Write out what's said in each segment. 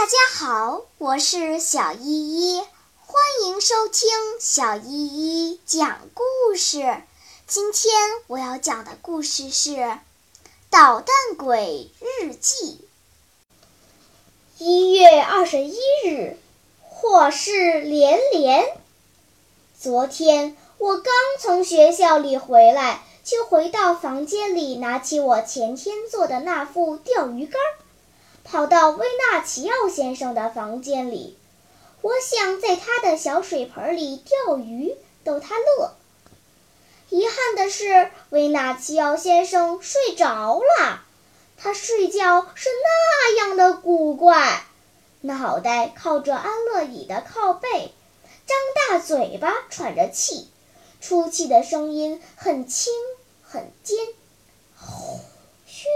大家好，我是小依依，欢迎收听小依依讲故事。今天我要讲的故事是《捣蛋鬼日记》。一月二十一日，祸事连连。昨天我刚从学校里回来，就回到房间里，拿起我前天做的那副钓鱼竿。跑到威纳奇奥先生的房间里，我想在他的小水盆里钓鱼，逗他乐。遗憾的是，威纳奇奥先生睡着了。他睡觉是那样的古怪，脑袋靠着安乐椅的靠背，张大嘴巴喘着气，出气的声音很轻很尖，呼嘘。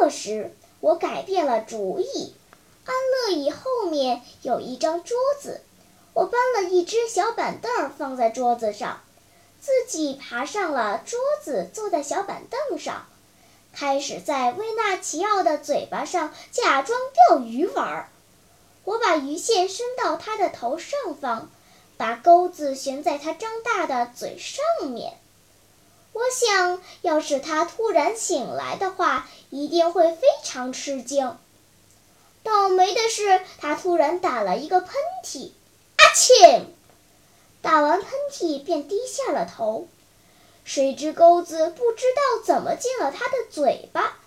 这时，我改变了主意。安乐椅后面有一张桌子，我搬了一只小板凳放在桌子上，自己爬上了桌子，坐在小板凳上，开始在威纳奇奥的嘴巴上假装钓鱼玩。我把鱼线伸到他的头上方，把钩子悬在他张大的嘴上面。我想要是他突然醒来的话，一定会非常吃惊。倒霉的是，他突然打了一个喷嚏，阿嚏！打完喷嚏便低下了头。谁知钩子不知道怎么进了他的嘴巴，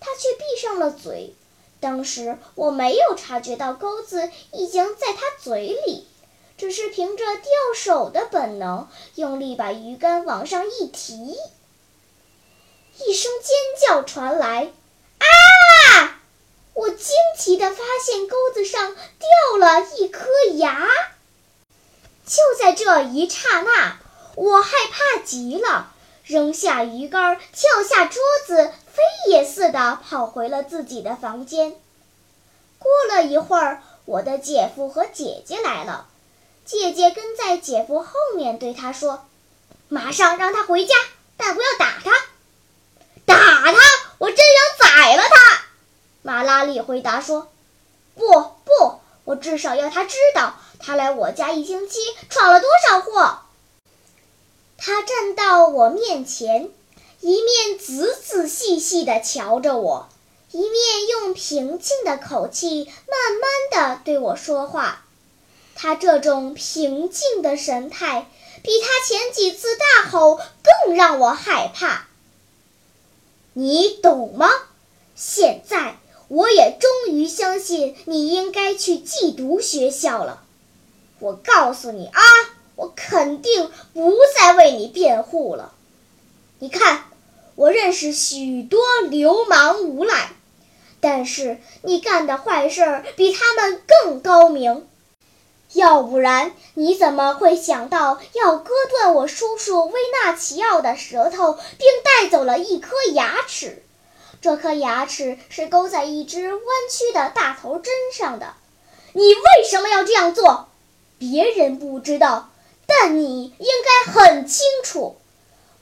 他却闭上了嘴。当时我没有察觉到钩子已经在他嘴里。只是凭着钓手的本能，用力把鱼竿往上一提，一声尖叫传来，啊！我惊奇地发现钩子上掉了一颗牙。就在这一刹那，我害怕极了，扔下鱼竿，跳下桌子，飞也似的跑回了自己的房间。过了一会儿，我的姐夫和姐姐来了。姐姐跟在姐夫后面，对他说：“马上让他回家，但不要打他。”“打他！我真想宰了他！”马拉里回答说。“不不，我至少要他知道，他来我家一星期闯了多少祸。”他站到我面前，一面仔仔细细地瞧着我，一面用平静的口气慢慢地对我说话。他这种平静的神态，比他前几次大吼更让我害怕。你懂吗？现在我也终于相信你应该去寄读学校了。我告诉你啊，我肯定不再为你辩护了。你看，我认识许多流氓无赖，但是你干的坏事比他们更高明。要不然你怎么会想到要割断我叔叔威纳奇奥的舌头，并带走了一颗牙齿？这颗牙齿是勾在一只弯曲的大头针上的。你为什么要这样做？别人不知道，但你应该很清楚。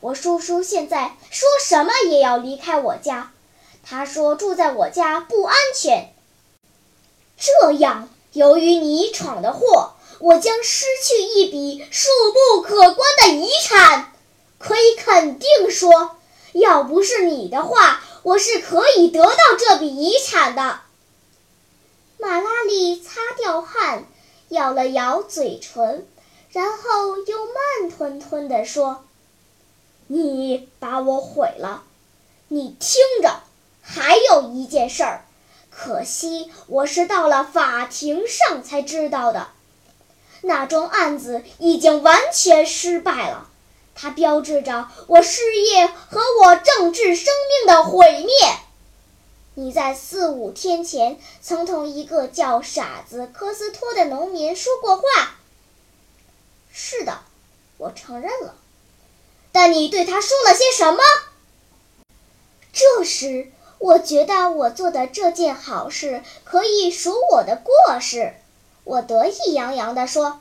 我叔叔现在说什么也要离开我家。他说住在我家不安全。这样。由于你闯的祸，我将失去一笔数不可观的遗产。可以肯定说，要不是你的话，我是可以得到这笔遗产的。马拉里擦掉汗，咬了咬嘴唇，然后又慢吞吞地说：“你把我毁了。你听着，还有一件事儿。”可惜我是到了法庭上才知道的，那桩案子已经完全失败了，它标志着我事业和我政治生命的毁灭。你在四五天前曾同一个叫傻子科斯托的农民说过话。是的，我承认了，但你对他说了些什么？这时。我觉得我做的这件好事可以数我的过失，我得意洋洋地说：“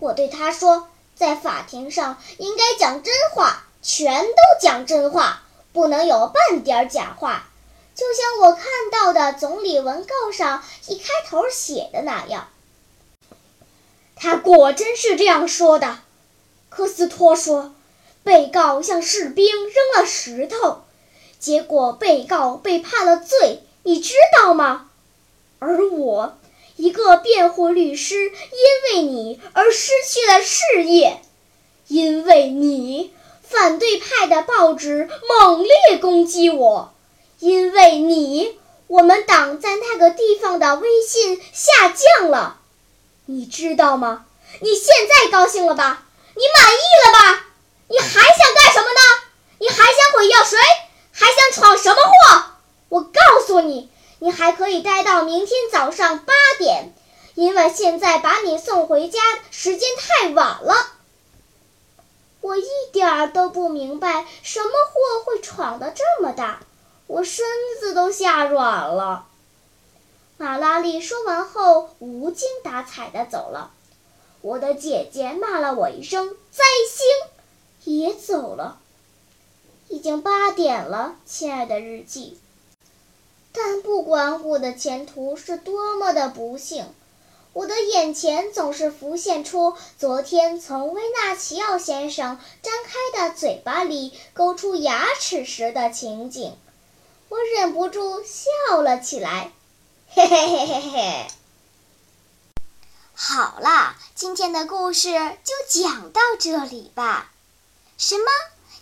我对他说，在法庭上应该讲真话，全都讲真话，不能有半点假话，就像我看到的总理文告上一开头写的那样。他果真是这样说的，科斯托说。被告向士兵扔了石头，结果被告被判了罪，你知道吗？而我，一个辩护律师，因为你而失去了事业，因为你，反对派的报纸猛烈攻击我，因为你，我们党在那个地方的威信下降了，你知道吗？你现在高兴了吧？你满意了吧？你还想干什么呢？你还想毁掉谁？还想闯什么祸？我告诉你，你还可以待到明天早上八点，因为现在把你送回家时间太晚了。我一点儿都不明白，什么祸会闯得这么大，我身子都吓软了。马拉利说完后，无精打采地走了。我的姐姐骂了我一声“灾星”。也走了，已经八点了，亲爱的日记。但不管我的前途是多么的不幸，我的眼前总是浮现出昨天从维纳奇奥先生张开的嘴巴里勾出牙齿时的情景，我忍不住笑了起来，嘿嘿嘿嘿嘿。好啦，今天的故事就讲到这里吧。什么？